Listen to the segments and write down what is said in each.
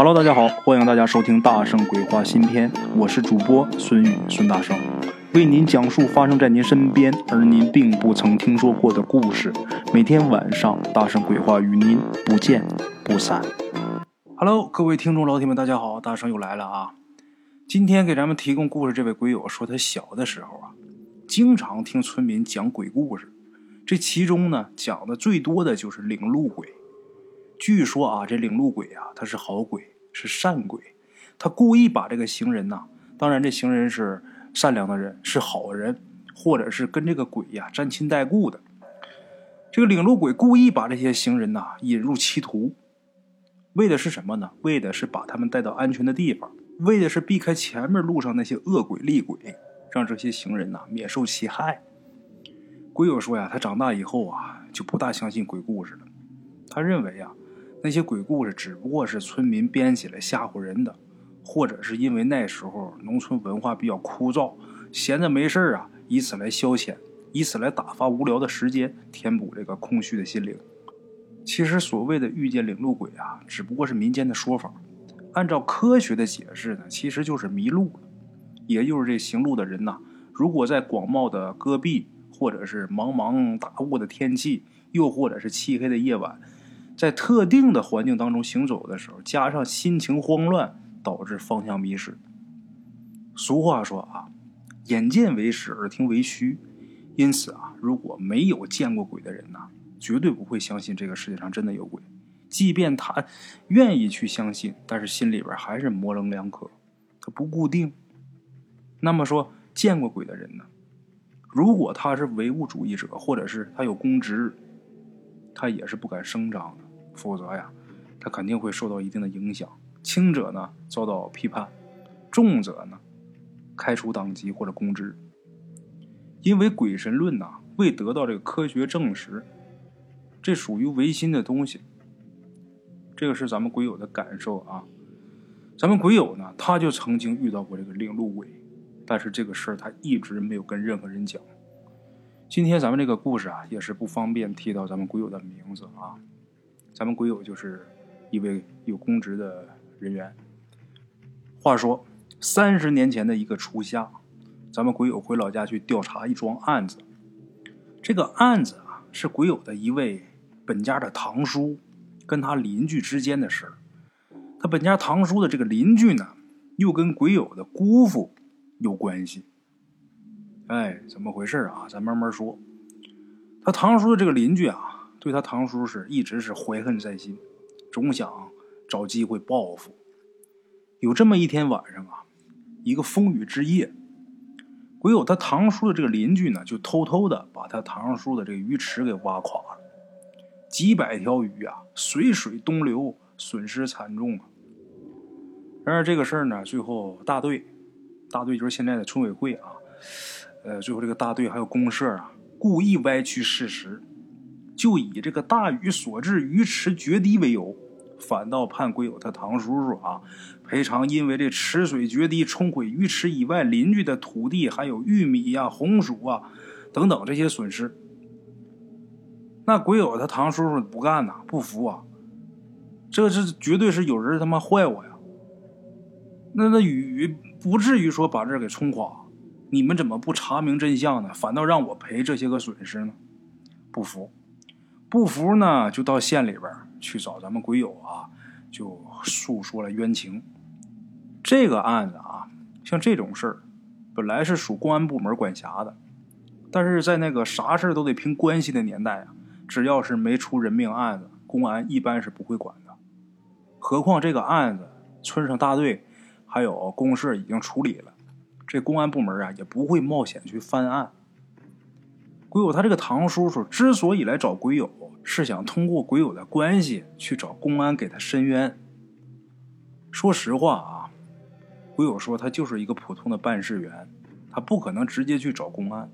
Hello，大家好，欢迎大家收听《大圣鬼话》新篇，我是主播孙宇，孙大圣，为您讲述发生在您身边而您并不曾听说过的故事。每天晚上，《大圣鬼话》与您不见不散。Hello，各位听众老铁们，大家好，大圣又来了啊！今天给咱们提供故事这位鬼友说，他小的时候啊，经常听村民讲鬼故事，这其中呢，讲的最多的就是领路鬼。据说啊，这领路鬼啊，他是好鬼，是善鬼，他故意把这个行人呐，当然这行人是善良的人，是好人，或者是跟这个鬼呀沾亲带故的。这个领路鬼故意把这些行人呐引入歧途，为的是什么呢？为的是把他们带到安全的地方，为的是避开前面路上那些恶鬼厉鬼，让这些行人呐免受其害。鬼友说呀，他长大以后啊就不大相信鬼故事了，他认为呀。那些鬼故事只不过是村民编起来吓唬人的，或者是因为那时候农村文化比较枯燥，闲着没事啊，以此来消遣，以此来打发无聊的时间，填补这个空虚的心灵。其实所谓的遇见领路鬼啊，只不过是民间的说法。按照科学的解释呢，其实就是迷路了，也就是这行路的人呐，如果在广袤的戈壁，或者是茫茫大雾的天气，又或者是漆黑的夜晚。在特定的环境当中行走的时候，加上心情慌乱，导致方向迷失。俗话说啊，眼见为实，耳听为虚。因此啊，如果没有见过鬼的人呐，绝对不会相信这个世界上真的有鬼。即便他愿意去相信，但是心里边还是模棱两可，他不固定。那么说，见过鬼的人呢，如果他是唯物主义者，或者是他有公职，他也是不敢声张的。否则呀，他肯定会受到一定的影响。轻者呢遭到批判，重者呢开除党籍或者公职。因为鬼神论呐未得到这个科学证实，这属于唯心的东西。这个是咱们鬼友的感受啊。咱们鬼友呢，他就曾经遇到过这个领路鬼，但是这个事儿他一直没有跟任何人讲。今天咱们这个故事啊，也是不方便提到咱们鬼友的名字啊。咱们鬼友就是一位有公职的人员。话说三十年前的一个初夏，咱们鬼友回老家去调查一桩案子。这个案子啊，是鬼友的一位本家的堂叔跟他邻居之间的事。他本家堂叔的这个邻居呢，又跟鬼友的姑父有关系。哎，怎么回事啊？咱慢慢说。他堂叔的这个邻居啊。对他堂叔是一直是怀恨在心，总想找机会报复。有这么一天晚上啊，一个风雨之夜，鬼友他堂叔的这个邻居呢，就偷偷的把他堂叔的这个鱼池给挖垮了，几百条鱼啊，随水东流，损失惨重啊。然而这个事儿呢，最后大队，大队就是现在的村委会啊，呃，最后这个大队还有公社啊，故意歪曲事实。就以这个大雨所致鱼池决堤为由，反倒判鬼友他堂叔叔啊赔偿，因为这池水决堤冲毁鱼池以外邻居的土地，还有玉米呀、红薯啊等等这些损失。那鬼友他堂叔叔不干呐，不服啊，这是绝对是有人他妈坏我呀！那那雨不至于说把这给冲垮，你们怎么不查明真相呢？反倒让我赔这些个损失呢？不服。不服呢，就到县里边去找咱们鬼友啊，就诉说了冤情。这个案子啊，像这种事儿，本来是属公安部门管辖的，但是在那个啥事都得凭关系的年代啊，只要是没出人命案子，公安一般是不会管的。何况这个案子，村上大队还有公社已经处理了，这公安部门啊也不会冒险去翻案。鬼友他这个堂叔叔之所以来找鬼友，是想通过鬼友的关系去找公安给他伸冤。说实话啊，鬼友说他就是一个普通的办事员，他不可能直接去找公安。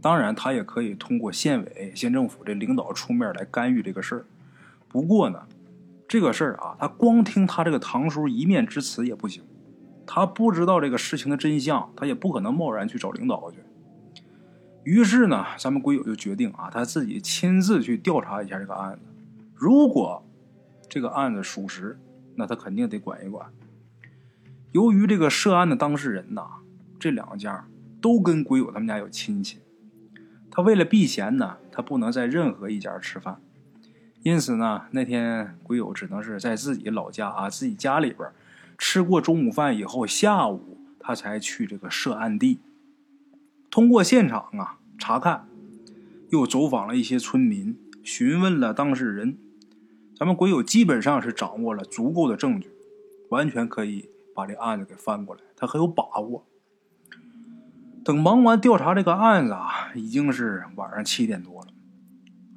当然，他也可以通过县委、县政府这领导出面来干预这个事儿。不过呢，这个事儿啊，他光听他这个堂叔一面之词也不行，他不知道这个事情的真相，他也不可能贸然去找领导去。于是呢，咱们鬼友就决定啊，他自己亲自去调查一下这个案子。如果这个案子属实，那他肯定得管一管。由于这个涉案的当事人呐，这两家都跟鬼友他们家有亲戚，他为了避嫌呢，他不能在任何一家吃饭，因此呢，那天鬼友只能是在自己老家啊，自己家里边吃过中午饭以后，下午他才去这个涉案地。通过现场啊查看，又走访了一些村民，询问了当事人，咱们鬼友基本上是掌握了足够的证据，完全可以。把这案子给翻过来，他很有把握。等忙完调查这个案子啊，已经是晚上七点多了。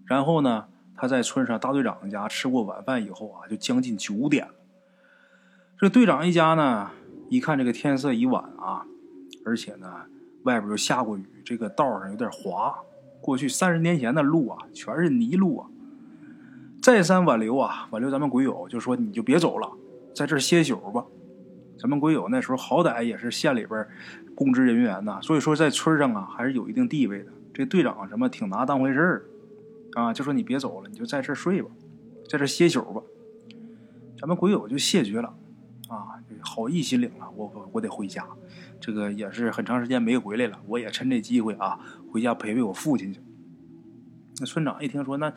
然后呢，他在村上大队长家吃过晚饭以后啊，就将近九点了。这队长一家呢，一看这个天色已晚啊，而且呢，外边又下过雨，这个道上有点滑。过去三十年前的路啊，全是泥路啊。再三挽留啊，挽留咱们鬼友，就说你就别走了，在这歇宿吧。咱们鬼友那时候好歹也是县里边公职人员呐，所以说在村上啊还是有一定地位的。这队长什么挺拿当回事儿啊，就说你别走了，你就在这睡吧，在这歇宿吧。咱们鬼友就谢绝了啊，好意心领了，我我我得回家。这个也是很长时间没回来了，我也趁这机会啊回家陪陪我父亲去。那村长一听说那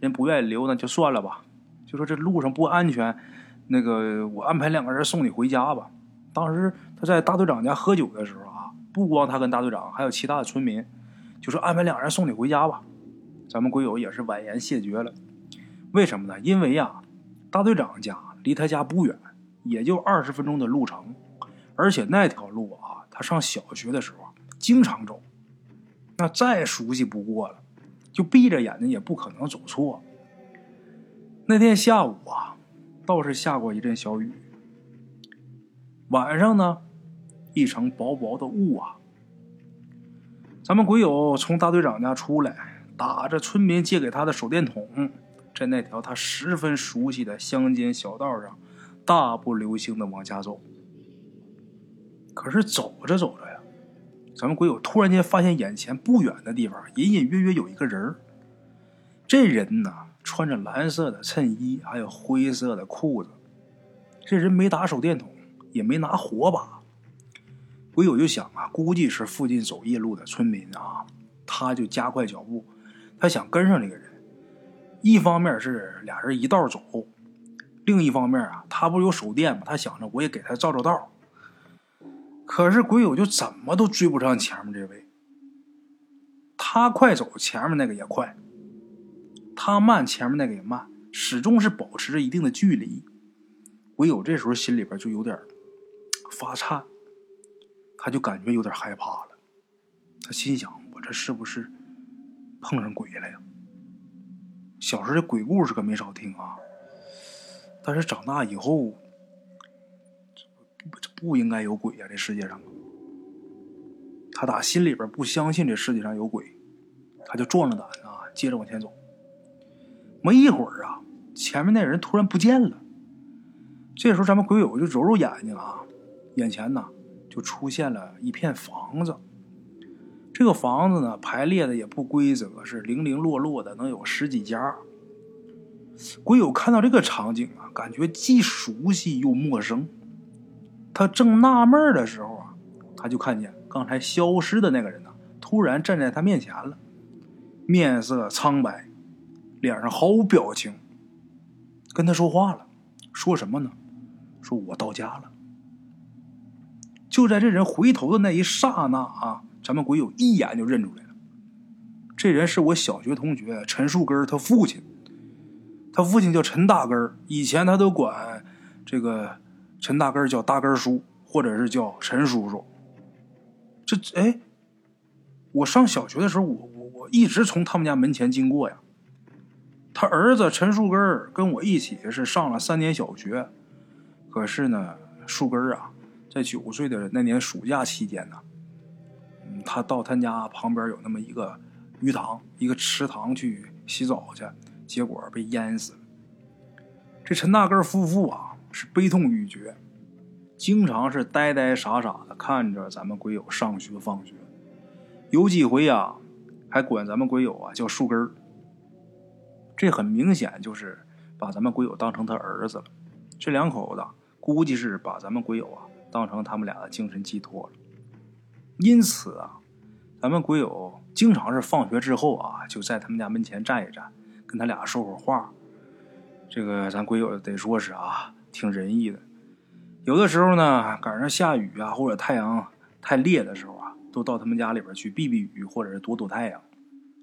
人不愿意留，那就算了吧，就说这路上不安全。那个，我安排两个人送你回家吧。当时他在大队长家喝酒的时候啊，不光他跟大队长，还有其他的村民，就说安排两个人送你回家吧。咱们鬼友也是婉言谢绝了。为什么呢？因为呀，大队长家离他家不远，也就二十分钟的路程，而且那条路啊，他上小学的时候经常走，那再熟悉不过了，就闭着眼睛也不可能走错。那天下午啊。倒是下过一阵小雨，晚上呢，一层薄薄的雾啊。咱们鬼友从大队长家出来，打着村民借给他的手电筒，在那条他十分熟悉的乡间小道上，大步流星的往家走。可是走着走着呀，咱们鬼友突然间发现眼前不远的地方，隐隐约约有一个人这人呢？穿着蓝色的衬衣，还有灰色的裤子。这人没打手电筒，也没拿火把。鬼友就想啊，估计是附近走夜路的村民啊，他就加快脚步，他想跟上这个人。一方面是俩人一道走，另一方面啊，他不是有手电吗？他想着我也给他照照道。可是鬼友就怎么都追不上前面这位。他快走，前面那个也快。他慢，前面那个也慢，始终是保持着一定的距离。鬼友这时候心里边就有点发颤，他就感觉有点害怕了。他心想：我这是不是碰上鬼了呀？小时候这鬼故事可没少听啊，但是长大以后，不不应该有鬼呀！这世界上，他打心里边不相信这世界上有鬼，他就壮着胆啊，接着往前走。没一会儿啊，前面那人突然不见了。这时候，咱们鬼友就揉揉眼睛啊，眼前呢就出现了一片房子。这个房子呢排列的也不规则，是零零落落的，能有十几家。鬼友看到这个场景啊，感觉既熟悉又陌生。他正纳闷的时候啊，他就看见刚才消失的那个人呢，突然站在他面前了，面色苍白。脸上毫无表情，跟他说话了，说什么呢？说我到家了。就在这人回头的那一刹那啊，咱们鬼友一眼就认出来了，这人是我小学同学陈树根他父亲。他父亲叫陈大根以前他都管这个陈大根叫大根叔，或者是叫陈叔叔。这哎，我上小学的时候，我我我一直从他们家门前经过呀。他儿子陈树根跟我一起是上了三年小学，可是呢，树根啊，在九岁的那年暑假期间呢，他到他家旁边有那么一个鱼塘，一个池塘去洗澡去，结果被淹死了。这陈大根夫妇啊是悲痛欲绝，经常是呆呆傻傻的看着咱们鬼友上学放学，有几回呀，还管咱们鬼友啊叫树根这很明显就是把咱们鬼友当成他儿子了。这两口子估计是把咱们鬼友啊当成他们俩的精神寄托了。因此啊，咱们鬼友经常是放学之后啊，就在他们家门前站一站，跟他俩说会话。这个咱鬼友得说是啊，挺仁义的。有的时候呢，赶上下雨啊，或者太阳太烈的时候啊，都到他们家里边去避避雨，或者是躲躲太阳。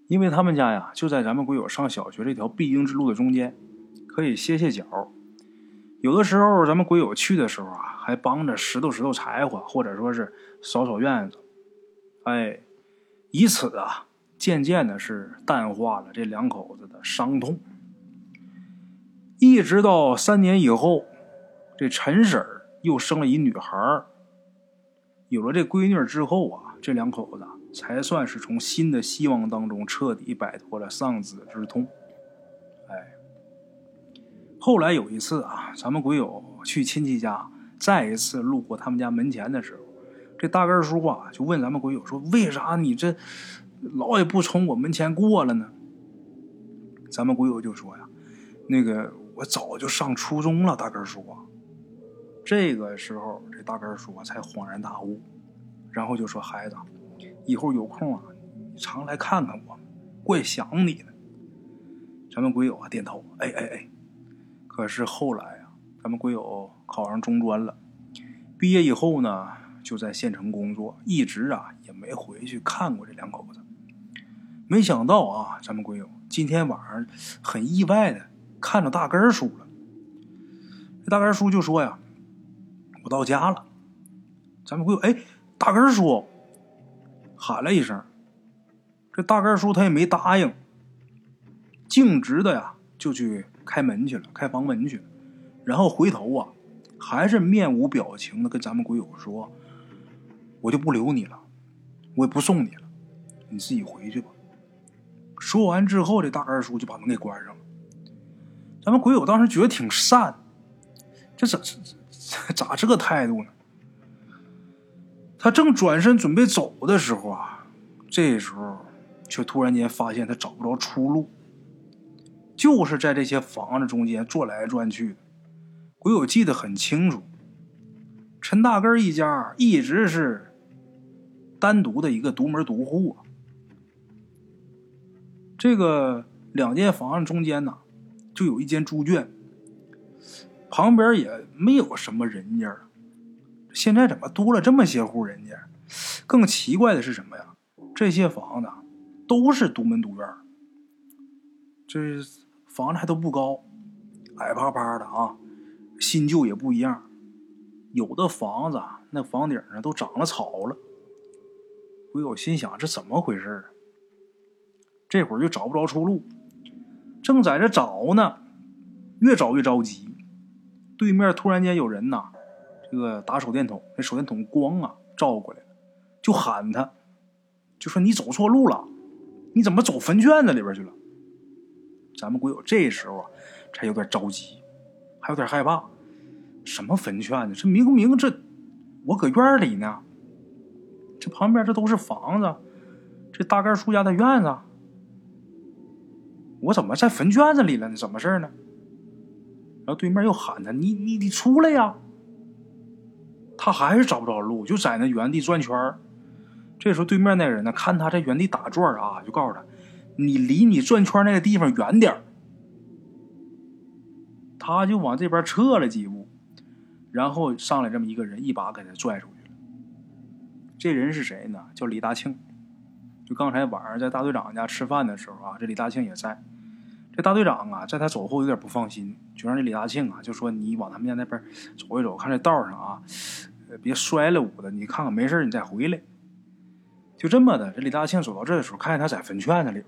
因为他们家呀，就在咱们鬼友上小学这条必经之路的中间，可以歇歇脚。有的时候，咱们鬼友去的时候啊，还帮着拾掇拾掇柴火，或者说是扫扫院子。哎，以此啊，渐渐的是淡化了这两口子的伤痛。一直到三年以后，这陈婶儿又生了一女孩。有了这闺女之后啊，这两口子才算是从新的希望当中彻底摆脱了丧子之痛。哎。后来有一次啊，咱们鬼友去亲戚家，再一次路过他们家门前的时候，这大根叔啊就问咱们鬼友说：“为啥你这老也不从我门前过了呢？”咱们鬼友就说：“呀，那个我早就上初中了。”大根叔啊，这个时候这大根叔啊才恍然大悟，然后就说：“孩子，以后有空啊，常来看看我，怪想你的。”咱们鬼友啊点头：“哎哎哎。”可是后来啊，咱们鬼友考上中专了，毕业以后呢，就在县城工作，一直啊也没回去看过这两口子。没想到啊，咱们鬼友今天晚上很意外的看着大根叔了。这大根叔就说呀：“我到家了。”咱们鬼友哎，大根叔喊了一声，这大根叔他也没答应，径直的呀就去。开门去了，开房门去，然后回头啊，还是面无表情的跟咱们鬼友说：“我就不留你了，我也不送你了，你自己回去吧。”说完之后，这大二叔就把门给关上了。咱们鬼友当时觉得挺善，这咋这 咋这个态度呢？他正转身准备走的时候啊，这时候却突然间发现他找不着出路。就是在这些房子中间转来转去，鬼友记得很清楚。陈大根一家一直是单独的一个独门独户啊。这个两间房子中间呢，就有一间猪圈，旁边也没有什么人家。现在怎么多了这么些户人家？更奇怪的是什么呀？这些房子都是独门独院，这。房子还都不高，矮趴趴的啊，新旧也不一样。有的房子那房顶上都长了草了。鬼友心想：这怎么回事这会儿就找不着出路，正在这找呢，越找越着急。对面突然间有人呐，这个打手电筒，那手电筒光啊照过来了，就喊他，就说你走错路了，你怎么走坟圈子里边去了？咱们鬼友这时候啊，才有点着急，还有点害怕。什么坟圈子？这明明这我搁院里呢，这旁边这都是房子，这大盖叔家的院子，我怎么在坟圈子里了呢？怎么事呢？然后对面又喊他：“你你你出来呀！”他还是找不着路，就在那原地转圈这时候对面那人呢，看他在原地打转啊，就告诉他。你离你转圈那个地方远点他就往这边撤了几步，然后上来这么一个人，一把给他拽出去了。这人是谁呢？叫李大庆。就刚才晚上在大队长家吃饭的时候啊，这李大庆也在。这大队长啊，在他走后有点不放心，就让这李大庆啊，就说你往他们家那边走一走，看这道上啊，别摔了捂的，你看看没事你再回来。就这么的，这李大庆走到这的时候，看见他在坟圈子里边。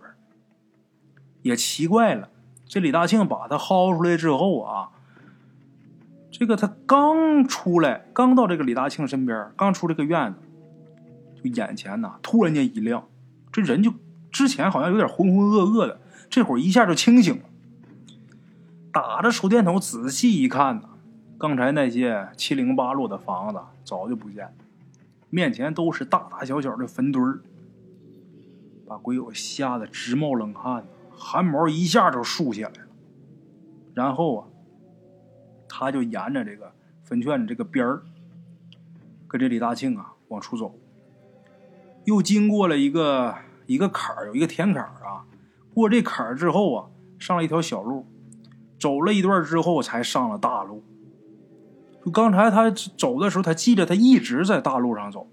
也奇怪了，这李大庆把他薅出来之后啊，这个他刚出来，刚到这个李大庆身边，刚出这个院子，就眼前呐突然间一亮，这人就之前好像有点浑浑噩噩的，这会儿一下就清醒了，打着手电筒仔细一看呢，刚才那些七零八落的房子早就不见了，面前都是大大小小的坟堆儿，把鬼友吓得直冒冷汗。汗毛一下就竖起来了，然后啊，他就沿着这个坟圈的这个边儿，跟这李大庆啊往出走。又经过了一个一个坎儿，有一个田坎儿啊。过这坎儿之后啊，上了一条小路，走了一段之后才上了大路。就刚才他走的时候，他记得他一直在大路上走，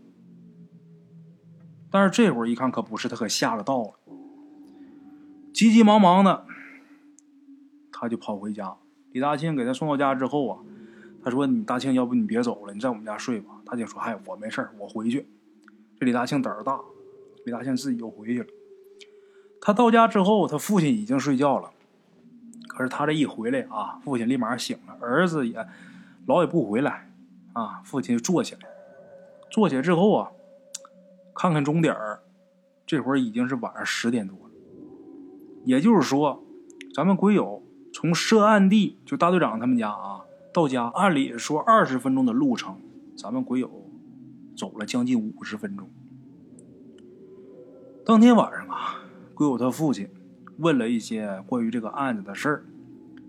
但是这会儿一看可不是，他可下了道了，急急忙忙的，他就跑回家。李大庆给他送到家之后啊，他说：“你大庆，要不你别走了，你在我们家睡吧。”大庆说：“嗨，我没事我回去。”这李大庆胆儿大，李大庆自己又回去了。他到家之后，他父亲已经睡觉了，可是他这一回来啊，父亲立马醒了，儿子也老也不回来啊，父亲就坐起来，坐起来之后啊，看看钟点儿，这会儿已经是晚上十点多了，也就是说，咱们鬼友从涉案地就大队长他们家啊到家，按理说二十分钟的路程，咱们鬼友。走了将近五十分钟。当天晚上啊，鬼友他父亲问了一些关于这个案子的事儿，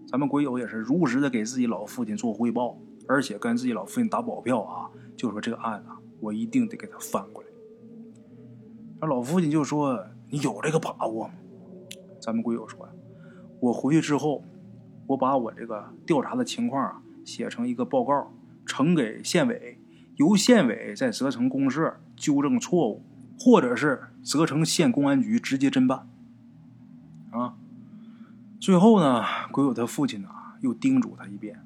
咱们鬼友也是如实的给自己老父亲做汇报，而且跟自己老父亲打保票啊，就说这个案子我一定得给他翻过来。那老父亲就说：“你有这个把握吗？”咱们鬼友说：“我回去之后，我把我这个调查的情况啊写成一个报告，呈给县委。”由县委在责成公社纠正错误，或者是责成县公安局直接侦办。啊，最后呢，鬼友他父亲呢又叮嘱他一遍，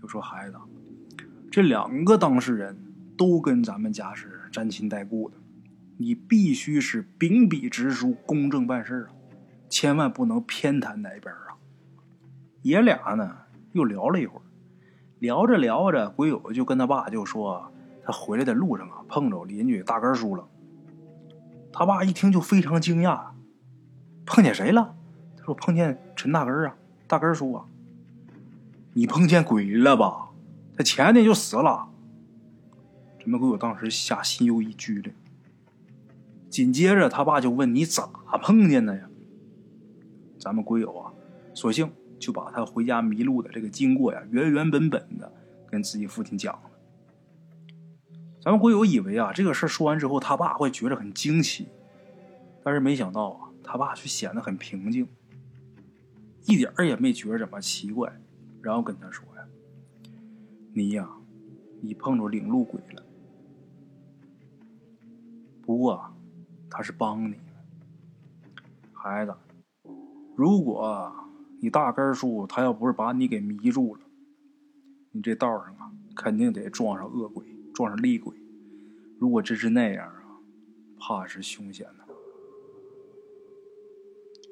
就说：“孩子，这两个当事人都跟咱们家是沾亲带故的，你必须是秉笔直书、公正办事啊，千万不能偏袒哪边啊。”爷俩呢又聊了一会儿。聊着聊着，鬼友就跟他爸就说，他回来的路上啊，碰着邻居大根叔了。他爸一听就非常惊讶，碰见谁了？他说碰见陈大根啊，大根叔啊。你碰见鬼了吧？他前天就死了。这么鬼友当时吓心又一拘了。紧接着他爸就问你咋碰见的呀？咱们鬼友啊，索性。就把他回家迷路的这个经过呀，原原本本的跟自己父亲讲。咱们鬼友以为啊，这个事说完之后，他爸会觉得很惊奇，但是没想到啊，他爸却显得很平静，一点也没觉着怎么奇怪。然后跟他说呀：“你呀，你碰着领路鬼了。不过，他是帮你了孩子。如果……”你大根叔，他要不是把你给迷住了，你这道上啊，肯定得撞上恶鬼，撞上厉鬼。如果真是那样啊，怕是凶险的。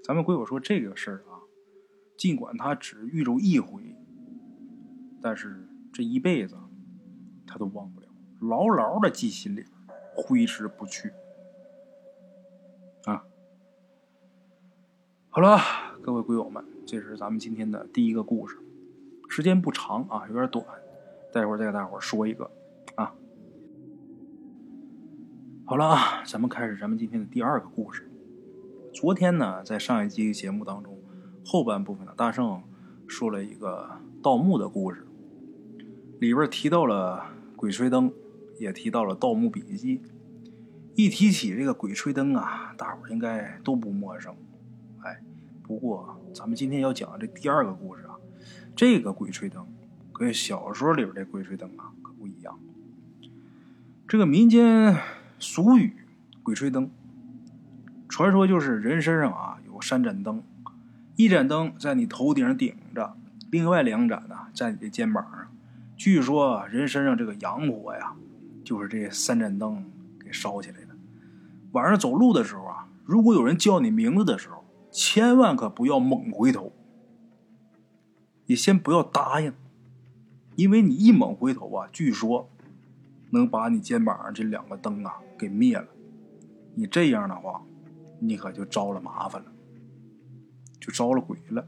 咱们鬼友说这个事儿啊，尽管他只遇着一回，但是这一辈子他都忘不了，牢牢的记心里，挥之不去。啊，好了，各位鬼友们。这是咱们今天的第一个故事，时间不长啊，有点短，待会儿再给大伙儿说一个好了啊，咱们开始咱们今天的第二个故事。昨天呢，在上一集节目当中后半部分呢，大圣说了一个盗墓的故事，里边提到了《鬼吹灯》，也提到了《盗墓笔记》。一提起这个《鬼吹灯》啊，大伙应该都不陌生，哎。不过，咱们今天要讲的这第二个故事啊，这个鬼吹灯跟小说里边的鬼吹灯啊可不一样。这个民间俗语“鬼吹灯”，传说就是人身上啊有三盏灯，一盏灯在你头顶顶着，另外两盏呢在你的肩膀上。据说人身上这个阳火呀，就是这三盏灯给烧起来的。晚上走路的时候啊，如果有人叫你名字的时候，千万可不要猛回头，你先不要答应，因为你一猛回头啊，据说能把你肩膀上这两个灯啊给灭了。你这样的话，你可就招了麻烦了，就招了鬼了。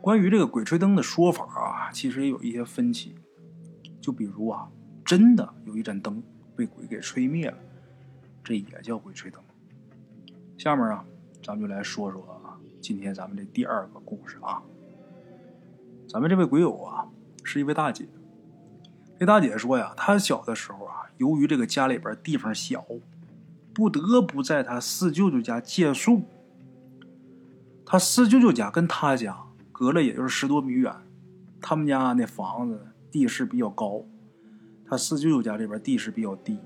关于这个鬼吹灯的说法啊，其实也有一些分歧。就比如啊，真的有一盏灯被鬼给吹灭了，这也叫鬼吹灯。下面啊。咱们就来说说啊今天咱们这第二个故事啊。咱们这位鬼友啊，是一位大姐。这大姐说呀，她小的时候啊，由于这个家里边地方小，不得不在他四舅舅家借宿。他四舅舅家跟他家隔了也就是十多米远，他们家那房子地势比较高，他四舅舅家这边地势比较低。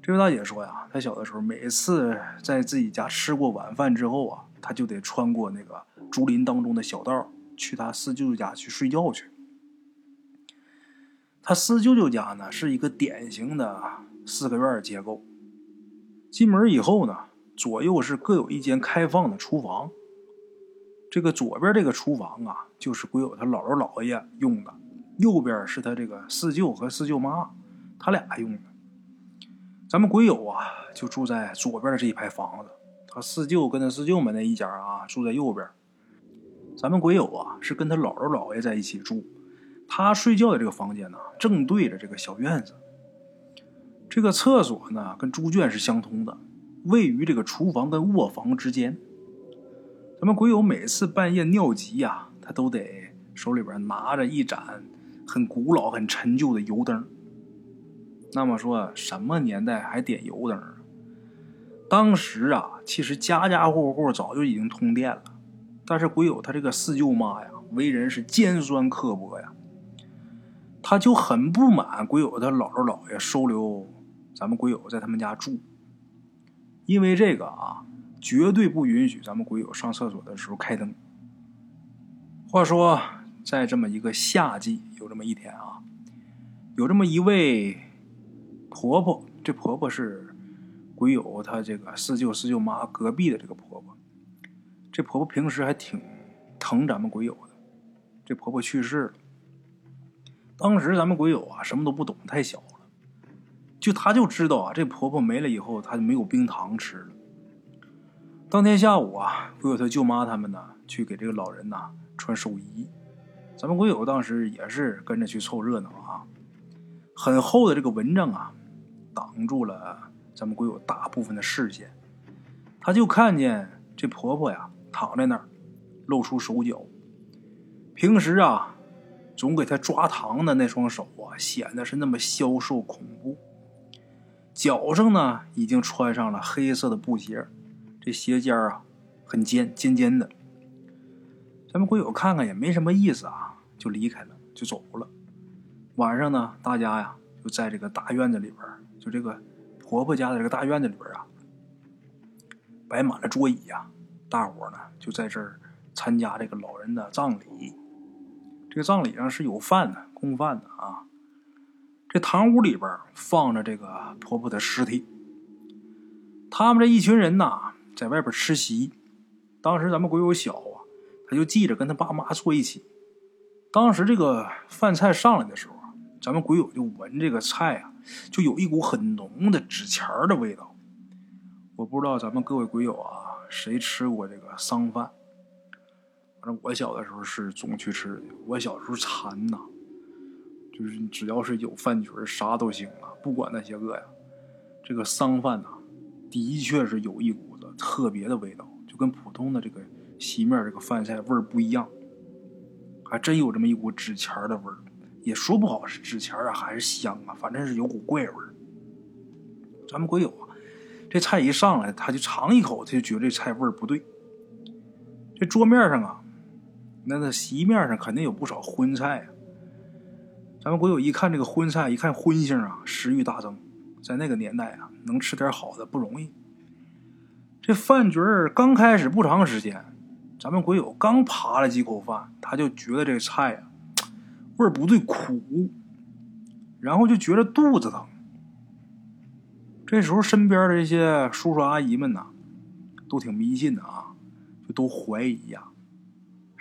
这位大姐说呀，她小的时候每次在自己家吃过晚饭之后啊，她就得穿过那个竹林当中的小道，去她四舅舅家去睡觉去。他四舅舅家呢是一个典型的四合院结构。进门以后呢，左右是各有一间开放的厨房。这个左边这个厨房啊，就是鬼友他姥姥姥爷用的；右边是他这个四舅和四舅妈他俩用的。咱们鬼友啊，就住在左边的这一排房子。他四舅跟他四舅们那一家啊，住在右边。咱们鬼友啊，是跟他姥姥姥爷在一起住。他睡觉的这个房间呢，正对着这个小院子。这个厕所呢，跟猪圈是相通的，位于这个厨房跟卧房之间。咱们鬼友每次半夜尿急呀，他都得手里边拿着一盏很古老、很陈旧的油灯。那么说，什么年代还点油灯？当时啊，其实家家户户早就已经通电了，但是鬼友他这个四舅妈呀，为人是尖酸刻薄呀。他就很不满鬼友他姥姥姥爷收留咱们鬼友在他们家住，因为这个啊，绝对不允许咱们鬼友上厕所的时候开灯。话说，在这么一个夏季，有这么一天啊，有这么一位婆婆，这婆婆是鬼友他这个四舅四舅妈隔壁的这个婆婆，这婆婆平时还挺疼咱们鬼友的，这婆婆去世了。当时咱们鬼友啊，什么都不懂，太小了。就他就知道啊，这婆婆没了以后，他就没有冰糖吃了。当天下午啊，鬼友他舅妈他们呢，去给这个老人呐穿寿衣。咱们鬼友当时也是跟着去凑热闹啊。很厚的这个蚊帐啊，挡住了咱们鬼友大部分的视线。他就看见这婆婆呀，躺在那儿，露出手脚。平时啊。总给他抓糖的那双手啊，显得是那么消瘦恐怖。脚上呢，已经穿上了黑色的布鞋，这鞋尖啊，很尖，尖尖的。咱们鬼友看看也没什么意思啊，就离开了，就走了。晚上呢，大家呀，就在这个大院子里边，就这个婆婆家的这个大院子里边啊，摆满了桌椅呀，大伙呢就在这儿参加这个老人的葬礼。这个葬礼上是有饭的，供饭的啊。这堂屋里边放着这个婆婆的尸体。他们这一群人呐，在外边吃席。当时咱们鬼友小啊，他就记着跟他爸妈坐一起。当时这个饭菜上来的时候啊，咱们鬼友就闻这个菜啊，就有一股很浓的纸钱的味道。我不知道咱们各位鬼友啊，谁吃过这个丧饭？反正我小的时候是总去吃的。我小时候馋呐，就是只要是有饭局啥都行啊，不管那些个呀。这个丧饭呐，的确是有一股子特别的味道，就跟普通的这个席面这个饭菜味儿不一样。还真有这么一股纸钱的味儿，也说不好是纸钱啊还是香啊，反正是有股怪味儿。咱们鬼友啊，这菜一上来，他就尝一口，他就觉得这菜味儿不对。这桌面上啊。那那席面上肯定有不少荤菜啊。咱们鬼友一看这个荤菜，一看荤腥啊，食欲大增。在那个年代啊，能吃点好的不容易。这饭局儿刚开始不长时间，咱们鬼友刚扒了几口饭，他就觉得这菜啊味儿不对，苦，然后就觉得肚子疼。这时候身边的这些叔叔阿姨们呐，都挺迷信的啊，就都怀疑呀。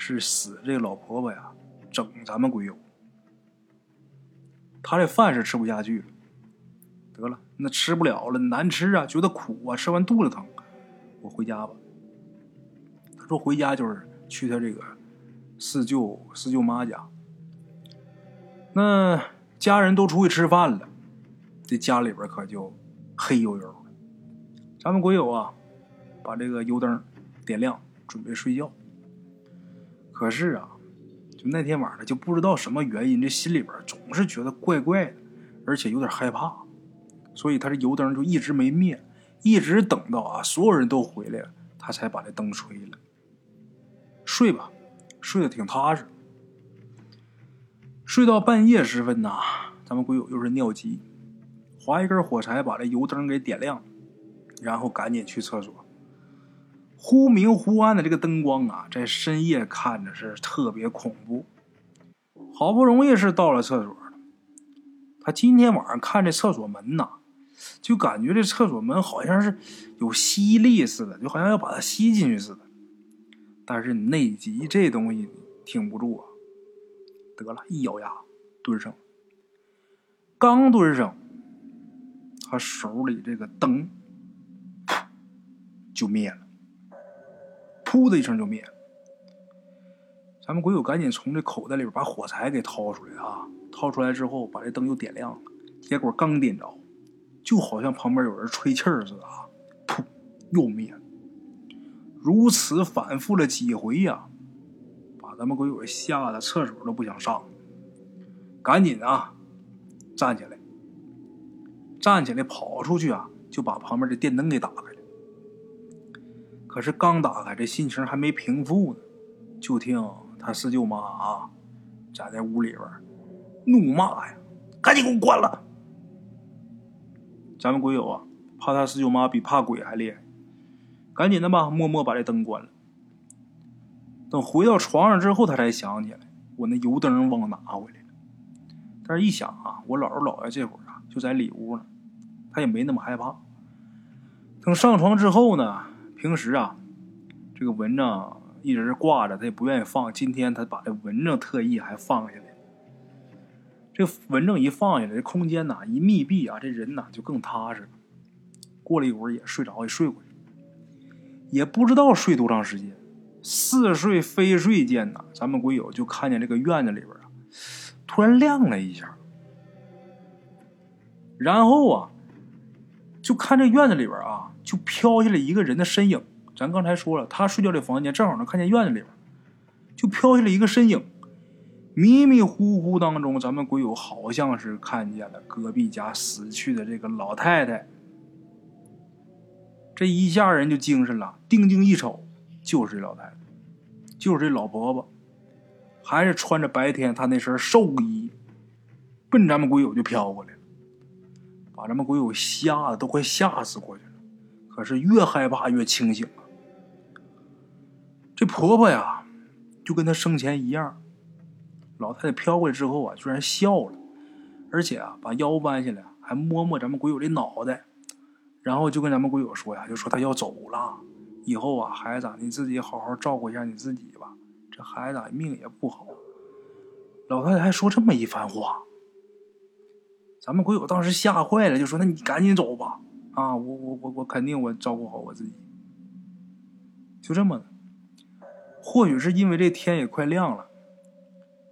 是死这老婆婆呀，整咱们鬼友。他这饭是吃不下去了，得了，那吃不了了，难吃啊，觉得苦啊，吃完肚子疼，我回家吧。他说回家就是去他这个四舅四舅妈家。那家人都出去吃饭了，这家里边可就黑黝黝的。咱们鬼友啊，把这个油灯点亮，准备睡觉。可是啊，就那天晚上就不知道什么原因，这心里边总是觉得怪怪的，而且有点害怕，所以他这油灯就一直没灭，一直等到啊所有人都回来了，他才把这灯吹了。睡吧，睡得挺踏实。睡到半夜时分呐，咱们鬼友又是尿急，划一根火柴把这油灯给点亮，然后赶紧去厕所。忽明忽暗的这个灯光啊，在深夜看着是特别恐怖。好不容易是到了厕所了，他今天晚上看这厕所门呐，就感觉这厕所门好像是有吸力似的，就好像要把它吸进去似的。但是你内急这东西挺不住啊，得了一咬牙蹲上，刚蹲上，他手里这个灯就灭了。噗的一声就灭了，咱们鬼友赶紧从这口袋里边把火柴给掏出来啊！掏出来之后，把这灯又点亮了。结果刚点着，就好像旁边有人吹气儿似的啊！噗，又灭了。如此反复了几回呀，把咱们鬼友吓得厕所都不想上。赶紧啊，站起来，站起来跑出去啊，就把旁边的电灯给打开。可是刚打开，这心情还没平复呢，就听他四舅妈啊，站在屋里边怒骂呀：“赶紧给我关了！”咱们鬼友啊，怕他四舅妈比怕鬼还厉害，赶紧的吧，默默把这灯关了。等回到床上之后，他才想起来，我那油灯忘拿回来了。但是一想啊，我姥姥姥爷这会儿啊就在里屋呢，他也没那么害怕。等上床之后呢？平时啊，这个蚊帐一直挂着，他也不愿意放。今天他把这蚊帐特意还放下来。这蚊帐一放下来，这空间呐一密闭啊，这人呐就更踏实。过了一会儿也睡着，也睡过去。也不知道睡多长时间，似睡非睡间呐，咱们鬼友就看见这个院子里边啊，突然亮了一下，然后啊，就看这院子里边啊。就飘下来一个人的身影，咱刚才说了，他睡觉的房间正好能看见院子里边，就飘下来一个身影，迷迷糊糊当中，咱们鬼友好像是看见了隔壁家死去的这个老太太，这一下人就精神了，定睛一瞅，就是这老太太，就是这老婆婆，还是穿着白天她那身寿衣，奔咱们鬼友就飘过来了，把咱们鬼友吓得都快吓死过去了。可是越害怕越清醒啊！这婆婆呀，就跟她生前一样。老太太飘过来之后啊，居然笑了，而且啊，把腰弯下来，还摸摸咱们鬼友的脑袋，然后就跟咱们鬼友说呀，就说她要走了，以后啊，孩子你自己好好照顾一下你自己吧，这孩子命也不好。老太太还说这么一番话，咱们鬼友当时吓坏了，就说：“那你赶紧走吧。”啊，我我我我肯定我照顾好我自己，就这么的。或许是因为这天也快亮了，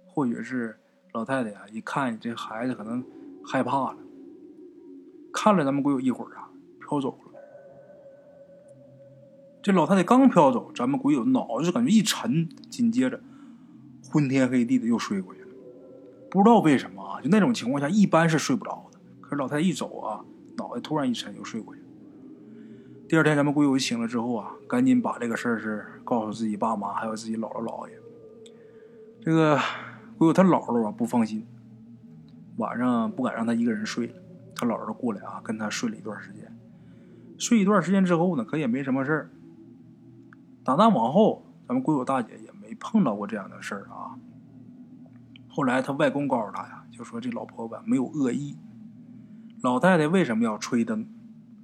或许是老太太呀一看这孩子可能害怕了，看了咱们鬼友一会儿啊，飘走了。这老太太刚飘走，咱们鬼友脑子就感觉一沉，紧接着昏天黑地的又睡过去了。不知道为什么啊，就那种情况下一般是睡不着的，可是老太太一走啊。脑袋突然一沉，又睡过去。第二天，咱们鬼友醒了之后啊，赶紧把这个事儿是告诉自己爸妈，还有自己姥姥姥爷。这个鬼友他姥姥啊不放心，晚上不敢让他一个人睡了，他姥姥过来啊，跟他睡了一段时间。睡一段时间之后呢，可也没什么事儿。打那往后，咱们鬼友大姐也没碰到过这样的事儿啊。后来他外公告诉他呀，就说这老婆婆没有恶意。老太太为什么要吹灯？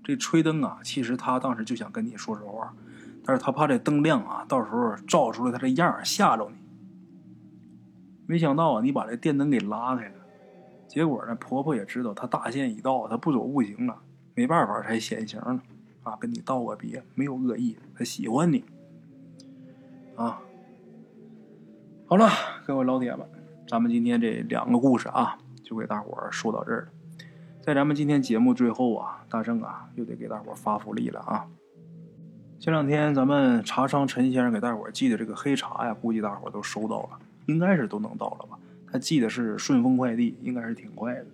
这吹灯啊，其实她当时就想跟你说说话，但是她怕这灯亮啊，到时候照出来她这样吓着你。没想到啊，你把这电灯给拉开了，结果呢，婆婆也知道她大限已到，她不走不行了，没办法才显形了啊，跟你道个别，没有恶意，她喜欢你啊。好了，各位老铁们，咱们今天这两个故事啊，就给大伙儿说到这儿了。在咱们今天节目最后啊，大圣啊又得给大伙发福利了啊！前两天咱们茶商陈先生给大伙寄的这个黑茶呀，估计大伙都收到了。应该是都能到了吧？他寄的是顺丰快递，应该是挺快的。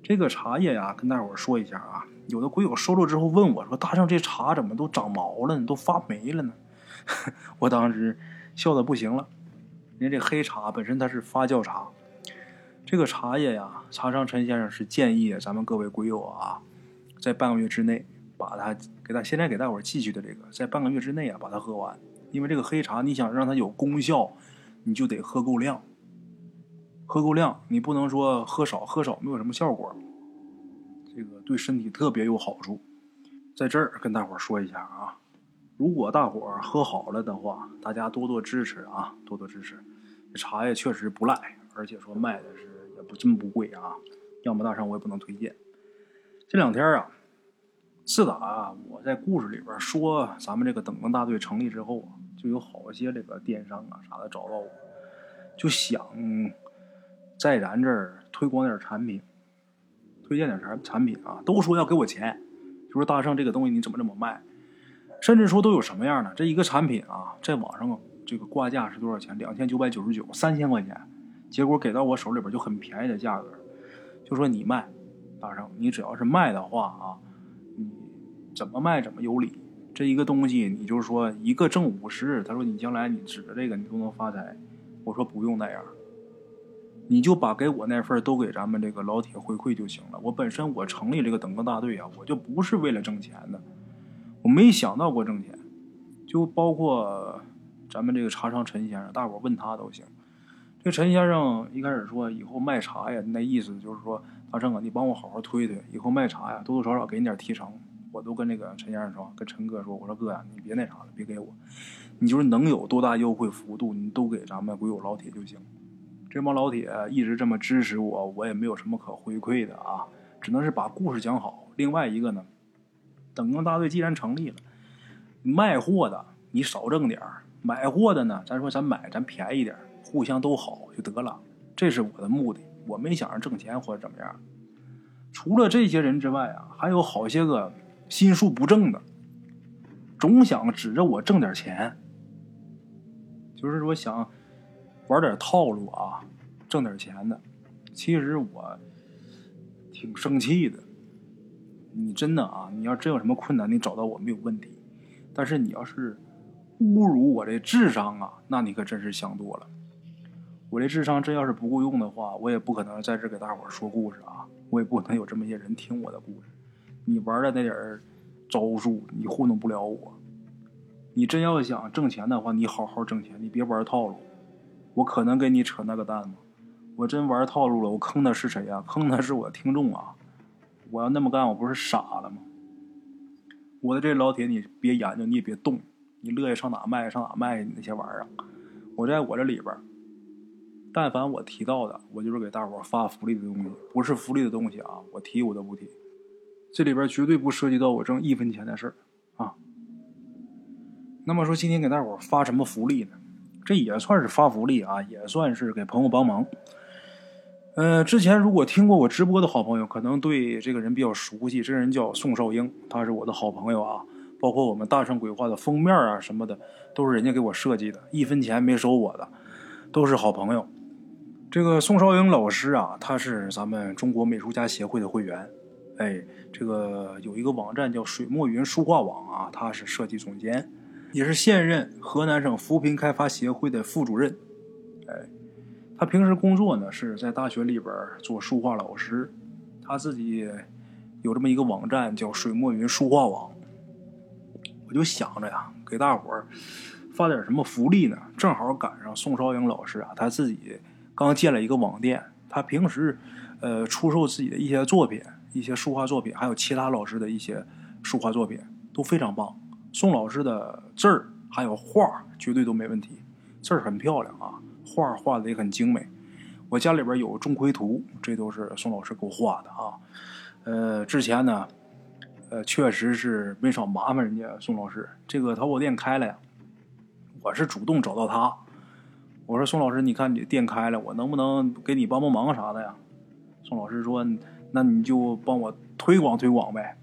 这个茶叶呀，跟大伙说一下啊，有的鬼友收了之后问我说：“大圣，这茶怎么都长毛了？都发霉了呢？” 我当时笑的不行了。人家这黑茶本身它是发酵茶，这个茶叶呀，茶商陈先生是建议咱们各位鬼友啊，在半个月之内把它给大现在给大伙寄去的这个，在半个月之内啊把它喝完。因为这个黑茶，你想让它有功效，你就得喝够量。喝够量，你不能说喝少，喝少没有什么效果。这个对身体特别有好处。在这儿跟大伙说一下啊，如果大伙喝好了的话，大家多多支持啊，多多支持。这茶叶确实不赖，而且说卖的是也不真不贵啊。要么大上我也不能推荐。这两天啊。自打我在故事里边说咱们这个等更大队成立之后啊，就有好些这个电商啊啥的找到我，就想在咱这儿推广点产品，推荐点产产品啊，都说要给我钱，就说大圣这个东西你怎么这么卖？甚至说都有什么样的这一个产品啊，在网上这个挂价是多少钱？两千九百九十九，三千块钱，结果给到我手里边就很便宜的价格，就说你卖，大圣你只要是卖的话啊。你怎么卖怎么有理，这一个东西你就是说一个挣五十，他说你将来你指着这个你都能发财，我说不用那样，你就把给我那份都给咱们这个老铁回馈就行了。我本身我成立这个等更大队啊，我就不是为了挣钱的，我没想到过挣钱，就包括咱们这个茶商陈先生，大伙问他都行。这陈先生一开始说以后卖茶呀，那意思就是说大圣啊，你帮我好好推推，以后卖茶呀多多少少给你点提成。我都跟那个陈先生说，跟陈哥说，我说哥呀，你别那啥了，别给我，你就是能有多大优惠幅度，你都给咱们鬼友老铁就行。这帮老铁一直这么支持我，我也没有什么可回馈的啊，只能是把故事讲好。另外一个呢，等更大队既然成立了，卖货的你少挣点买货的呢，咱说咱买咱便宜点互相都好就得了。这是我的目的，我没想着挣钱或者怎么样。除了这些人之外啊，还有好些个。心术不正的，总想指着我挣点钱，就是说想玩点套路啊，挣点钱的。其实我挺生气的。你真的啊，你要真有什么困难，你找到我没有问题。但是你要是侮辱我这智商啊，那你可真是想多了。我这智商真要是不够用的话，我也不可能在这给大伙说故事啊，我也不可能有这么些人听我的故事。你玩的那点招数，你糊弄不了我。你真要想挣钱的话，你好好挣钱，你别玩套路。我可能跟你扯那个蛋吗？我真玩套路了，我坑的是谁呀？坑的是我的听众啊！我要那么干，我不是傻了吗？我的这老铁，你别研究，你也别动，你乐意上哪卖上哪卖那些玩意儿。我在我这里边，但凡我提到的，我就是给大伙发福利的东西，不是福利的东西啊，我提我都不提。这里边绝对不涉及到我挣一分钱的事啊。那么说，今天给大伙发什么福利呢？这也算是发福利啊，也算是给朋友帮忙。呃，之前如果听过我直播的好朋友，可能对这个人比较熟悉。这人叫宋少英，他是我的好朋友啊。包括我们大圣鬼话的封面啊什么的，都是人家给我设计的，一分钱没收我的，都是好朋友。这个宋少英老师啊，他是咱们中国美术家协会的会员。哎，这个有一个网站叫水墨云书画网啊，他是设计总监，也是现任河南省扶贫开发协会的副主任。哎，他平时工作呢是在大学里边做书画老师，他自己有这么一个网站叫水墨云书画网。我就想着呀，给大伙儿发点什么福利呢？正好赶上宋少英老师啊，他自己刚建了一个网店，他平时呃出售自己的一些作品。一些书画作品，还有其他老师的一些书画作品都非常棒。宋老师的字儿还有画绝对都没问题，字儿很漂亮啊，画画的也很精美。我家里边有钟馗图，这都是宋老师给我画的啊。呃，之前呢，呃，确实是没少麻烦人家宋老师。这个淘宝店开了呀，我是主动找到他，我说宋老师，你看你店开了，我能不能给你帮帮忙啥的呀？宋老师说。那你就帮我推广推广呗。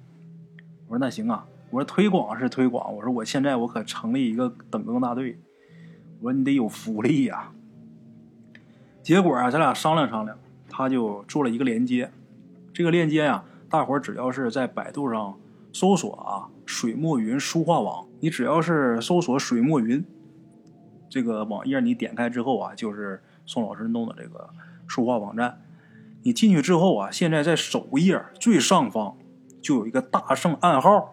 我说那行啊，我说推广是推广，我说我现在我可成立一个等更大队，我说你得有福利呀。结果啊，咱俩商量商量，他就做了一个链接。这个链接呀，大伙只要是在百度上搜索啊“水墨云书画网”，你只要是搜索“水墨云”这个网页，你点开之后啊，就是宋老师弄的这个书画网站。你进去之后啊，现在在首页最上方就有一个大圣暗号。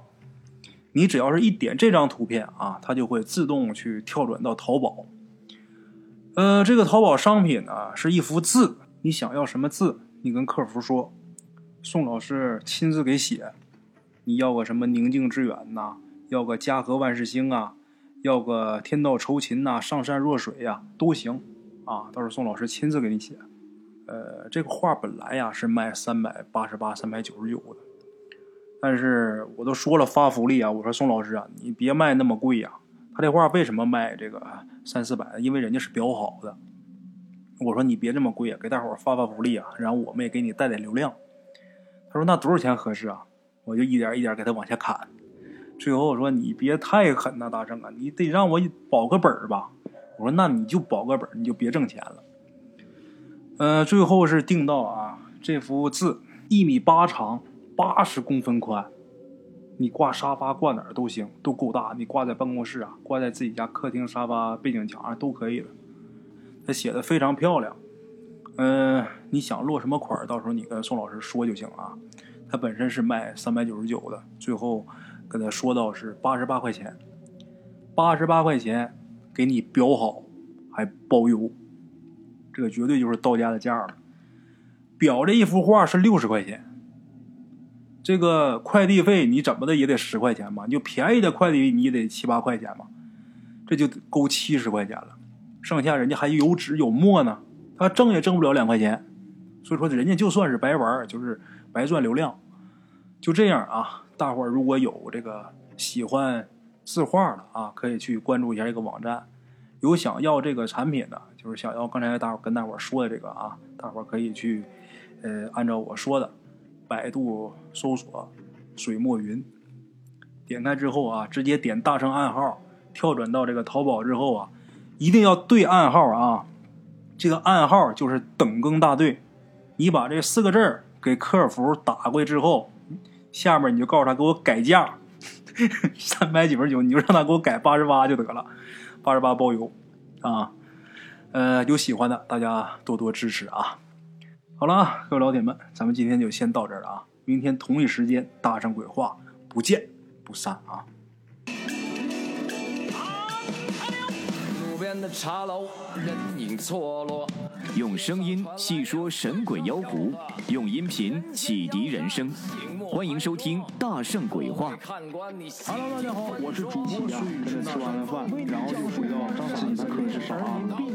你只要是一点这张图片啊，它就会自动去跳转到淘宝。呃，这个淘宝商品呢是一幅字，你想要什么字，你跟客服说，宋老师亲自给写。你要个什么宁静致远呐，要个家和万事兴啊，要个天道酬勤呐，上善若水呀，都行啊，到时候宋老师亲自给你写。呃，这个画本来呀是卖三百八十八、三百九十九的。但是我都说了发福利啊！我说宋老师啊，你别卖那么贵呀。他这画为什么卖这个三四百？因为人家是裱好的。我说你别这么贵啊，给大伙发发福利啊，然后我们也给你带点流量。他说那多少钱合适啊？我就一点一点给他往下砍。最后我说你别太狠呐，大圣啊，你得让我保个本儿吧。我说那你就保个本，你就别挣钱了。嗯，最后是定到啊，这幅字一米八长。八十公分宽，你挂沙发挂哪儿都行，都够大。你挂在办公室啊，挂在自己家客厅沙发背景墙上都可以的。他写的非常漂亮，嗯，你想落什么款到时候你跟宋老师说就行啊。他本身是卖三百九十九的，最后跟他说到是八十八块钱，八十八块钱给你裱好，还包邮，这个绝对就是到家的价了。裱这一幅画是六十块钱。这个快递费你怎么的也得十块钱吧？你就便宜的快递你也得七八块钱吧？这就够七十块钱了。剩下人家还有纸有墨呢，他挣也挣不了两块钱。所以说人家就算是白玩，就是白赚流量。就这样啊，大伙如果有这个喜欢字画的啊，可以去关注一下这个网站。有想要这个产品的，就是想要刚才大伙跟大伙说的这个啊，大伙可以去呃按照我说的。百度搜索“水墨云”，点开之后啊，直接点大声暗号，跳转到这个淘宝之后啊，一定要对暗号啊。这个暗号就是等更大队，你把这四个字给客服打过去之后，下面你就告诉他给我改价，三百九十九，你就让他给我改八十八就得了，八十八包邮啊。呃，有喜欢的大家多多支持啊。好了，各位老铁们，咱们今天就先到这儿了啊！明天同一时间，搭上鬼话不见不散啊！边的茶楼，人影错落。用声音细说神鬼妖狐，用音频启迪人生。欢迎收听《大圣鬼话》。Hello，大家好，我是主播孙宇，吃完了饭，然后就回到自己的课室上啊。